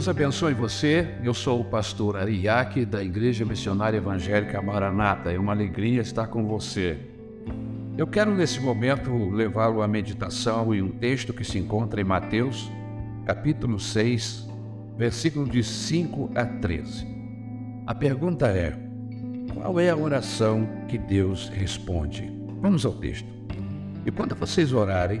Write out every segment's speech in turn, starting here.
Deus abençoe você. Eu sou o pastor Ariake, da Igreja Missionária Evangélica Maranata. É uma alegria estar com você. Eu quero, nesse momento, levá-lo à meditação em um texto que se encontra em Mateus, capítulo 6, versículo de 5 a 13. A pergunta é: qual é a oração que Deus responde? Vamos ao texto. E quando vocês orarem,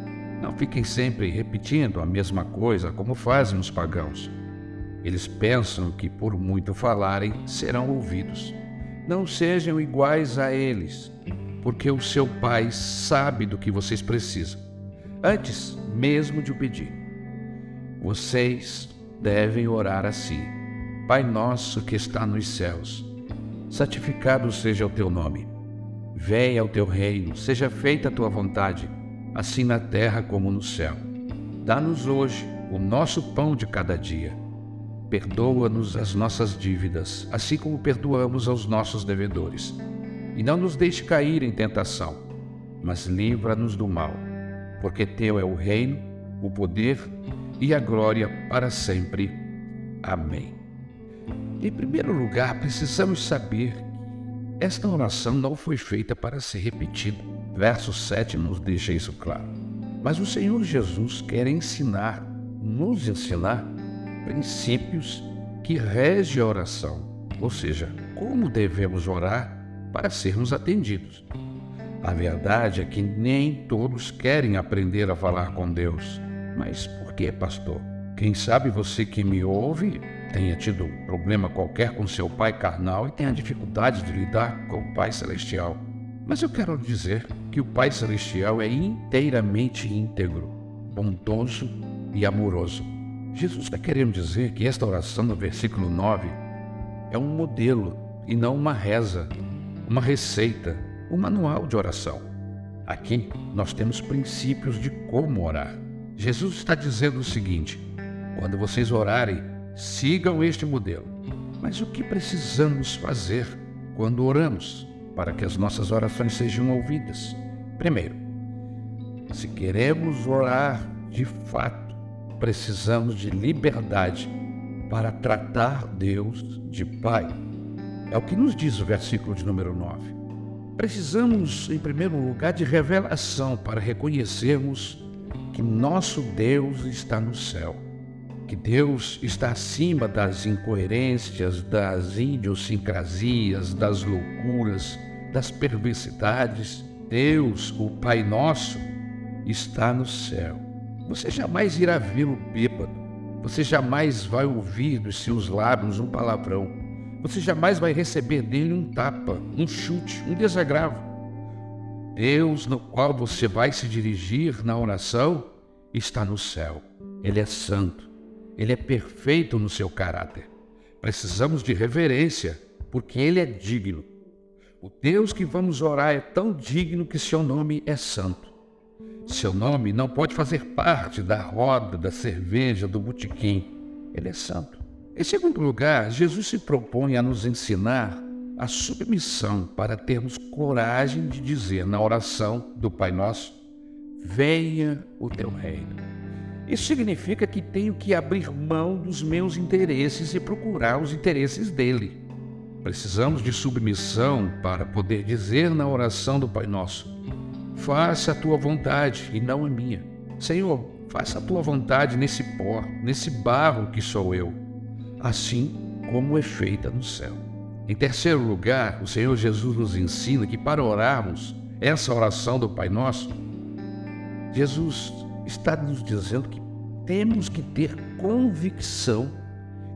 não fiquem sempre repetindo a mesma coisa como fazem os pagãos. Eles pensam que por muito falarem serão ouvidos. Não sejam iguais a eles, porque o seu Pai sabe do que vocês precisam, antes mesmo de o pedir. Vocês devem orar assim: Pai nosso que está nos céus, santificado seja o teu nome. Venha o teu reino, seja feita a tua vontade assim na terra como no céu. Dá-nos hoje o nosso pão de cada dia. Perdoa-nos as nossas dívidas, assim como perdoamos aos nossos devedores. E não nos deixe cair em tentação, mas livra-nos do mal, porque teu é o reino, o poder e a glória para sempre. Amém. Em primeiro lugar, precisamos saber que esta oração não foi feita para ser repetida Verso 7 nos deixa isso claro. Mas o Senhor Jesus quer ensinar, nos ensinar, princípios que regem a oração, ou seja, como devemos orar para sermos atendidos. A verdade é que nem todos querem aprender a falar com Deus. Mas por que, pastor? Quem sabe você que me ouve tenha tido um problema qualquer com seu pai carnal e tenha dificuldade de lidar com o Pai Celestial. Mas eu quero dizer que o Pai Celestial é inteiramente íntegro, bondoso e amoroso. Jesus está querendo dizer que esta oração no versículo 9 é um modelo e não uma reza, uma receita, um manual de oração. Aqui nós temos princípios de como orar. Jesus está dizendo o seguinte: quando vocês orarem, sigam este modelo. Mas o que precisamos fazer quando oramos? Para que as nossas orações sejam ouvidas. Primeiro, se queremos orar de fato, precisamos de liberdade para tratar Deus de Pai. É o que nos diz o versículo de número 9. Precisamos, em primeiro lugar, de revelação para reconhecermos que nosso Deus está no céu, que Deus está acima das incoerências, das idiosincrasias, das loucuras, das perversidades. Deus, o Pai Nosso, está no céu. Você jamais irá vê-lo bêbado. Você jamais vai ouvir dos seus lábios um palavrão. Você jamais vai receber dele um tapa, um chute, um desagravo. Deus, no qual você vai se dirigir na oração, está no céu. Ele é santo. Ele é perfeito no seu caráter. Precisamos de reverência, porque ele é digno. O Deus que vamos orar é tão digno que seu nome é santo. Seu nome não pode fazer parte da roda, da cerveja, do botequim. Ele é santo. Em segundo lugar, Jesus se propõe a nos ensinar a submissão para termos coragem de dizer na oração do Pai Nosso: Venha o teu reino. Isso significa que tenho que abrir mão dos meus interesses e procurar os interesses dele. Precisamos de submissão para poder dizer na oração do Pai Nosso: Faça a tua vontade e não a minha. Senhor, faça a tua vontade nesse pó, nesse barro que sou eu, assim como é feita no céu. Em terceiro lugar, o Senhor Jesus nos ensina que para orarmos essa oração do Pai Nosso, Jesus está nos dizendo que temos que ter convicção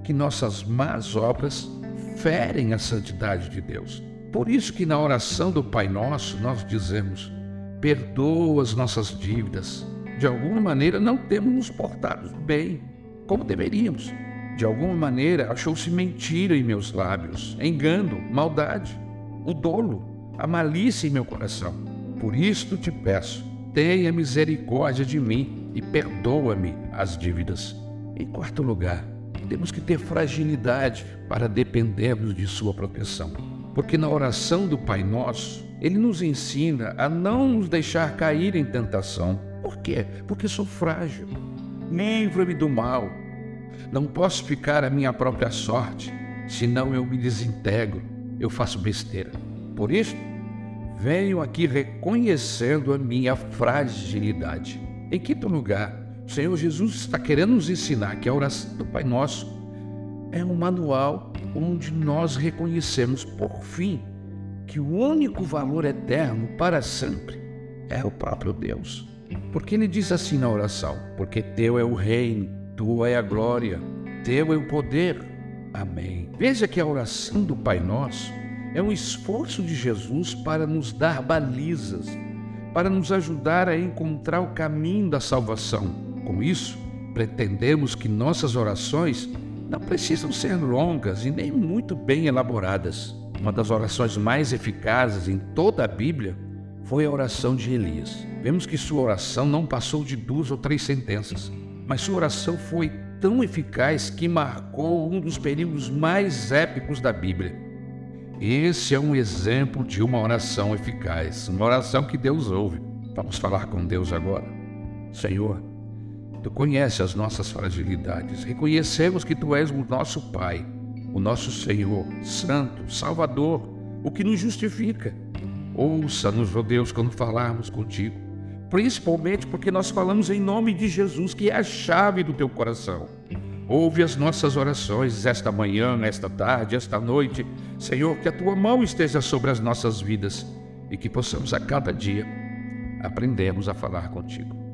que nossas más obras ferem a santidade de Deus. Por isso que na oração do Pai Nosso nós dizemos: perdoa as nossas dívidas. De alguma maneira não temos nos portado bem como deveríamos. De alguma maneira, achou-se mentira em meus lábios, engano, maldade, o dolo, a malícia em meu coração. Por isto te peço, tenha misericórdia de mim e perdoa-me as dívidas. Em quarto lugar, temos que ter fragilidade para dependermos de Sua proteção. Porque na oração do Pai Nosso, Ele nos ensina a não nos deixar cair em tentação. Por quê? Porque sou frágil. Livra-me do mal. Não posso ficar à minha própria sorte, senão eu me desintegro, eu faço besteira. Por isso, venho aqui reconhecendo a minha fragilidade. Em quinto lugar, o Senhor Jesus está querendo nos ensinar que a oração do Pai Nosso é um manual onde nós reconhecemos, por fim, que o único valor eterno para sempre é o próprio Deus. Porque ele diz assim na oração: Porque teu é o reino, tua é a glória, teu é o poder. Amém. Veja que a oração do Pai Nosso é um esforço de Jesus para nos dar balizas, para nos ajudar a encontrar o caminho da salvação. Com isso, pretendemos que nossas orações não precisam ser longas e nem muito bem elaboradas. Uma das orações mais eficazes em toda a Bíblia foi a oração de Elias. Vemos que sua oração não passou de duas ou três sentenças, mas sua oração foi tão eficaz que marcou um dos períodos mais épicos da Bíblia. Esse é um exemplo de uma oração eficaz, uma oração que Deus ouve. Vamos falar com Deus agora. Senhor, Tu conheces as nossas fragilidades. Reconhecemos que Tu és o nosso Pai, o nosso Senhor, Santo, Salvador, o que nos justifica. Ouça-nos, ó Deus, quando falarmos contigo, principalmente porque nós falamos em nome de Jesus, que é a chave do teu coração. Ouve as nossas orações esta manhã, esta tarde, esta noite. Senhor, que a tua mão esteja sobre as nossas vidas e que possamos a cada dia aprendermos a falar contigo.